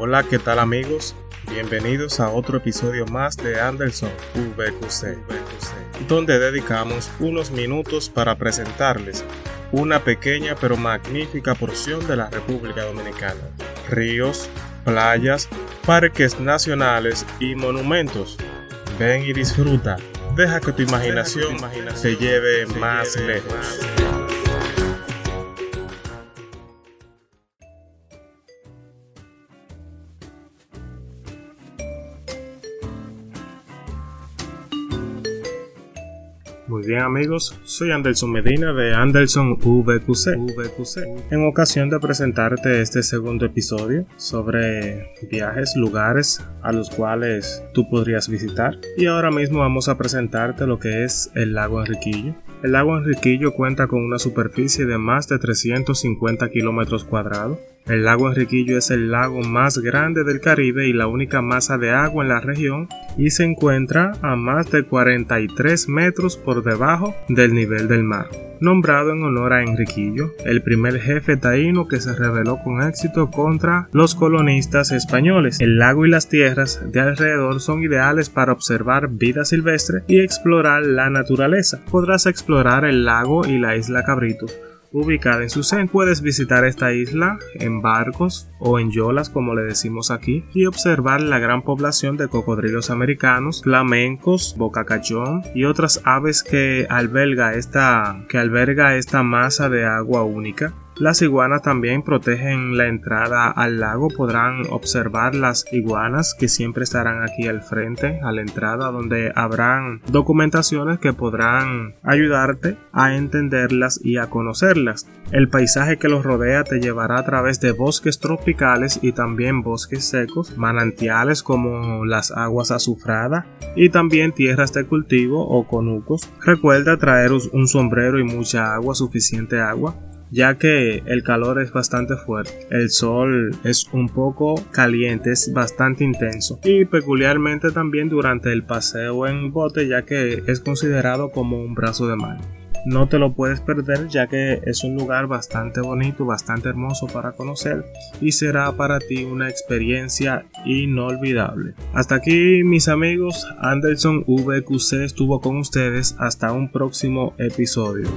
Hola, ¿qué tal amigos? Bienvenidos a otro episodio más de Anderson VQC, donde dedicamos unos minutos para presentarles una pequeña pero magnífica porción de la República Dominicana. Ríos, playas, parques nacionales y monumentos. Ven y disfruta. Deja que tu imaginación, se lleve más lejos. Muy bien amigos, soy Anderson Medina de Anderson VQC. En ocasión de presentarte este segundo episodio sobre viajes, lugares a los cuales tú podrías visitar. Y ahora mismo vamos a presentarte lo que es el lago Enriquillo. El lago Enriquillo cuenta con una superficie de más de 350 kilómetros cuadrados el lago Enriquillo es el lago más grande del Caribe y la única masa de agua en la región y se encuentra a más de 43 metros por debajo del nivel del mar. Nombrado en honor a Enriquillo, el primer jefe taíno que se rebeló con éxito contra los colonistas españoles. El lago y las tierras de alrededor son ideales para observar vida silvestre y explorar la naturaleza. Podrás explorar el lago y la isla Cabrito ubicada en Susen. Puedes visitar esta isla en barcos o en yolas como le decimos aquí y observar la gran población de cocodrilos americanos, flamencos, bocacachón y otras aves que alberga esta, que alberga esta masa de agua única. Las iguanas también protegen la entrada al lago. Podrán observar las iguanas que siempre estarán aquí al frente, a la entrada, donde habrán documentaciones que podrán ayudarte a entenderlas y a conocerlas. El paisaje que los rodea te llevará a través de bosques tropicales y también bosques secos, manantiales como las aguas azufradas y también tierras de cultivo o conucos. Recuerda traer un sombrero y mucha agua, suficiente agua ya que el calor es bastante fuerte. El sol es un poco caliente, es bastante intenso y peculiarmente también durante el paseo en bote ya que es considerado como un brazo de mar. No te lo puedes perder ya que es un lugar bastante bonito, bastante hermoso para conocer y será para ti una experiencia inolvidable. Hasta aquí mis amigos, Anderson VQC estuvo con ustedes hasta un próximo episodio.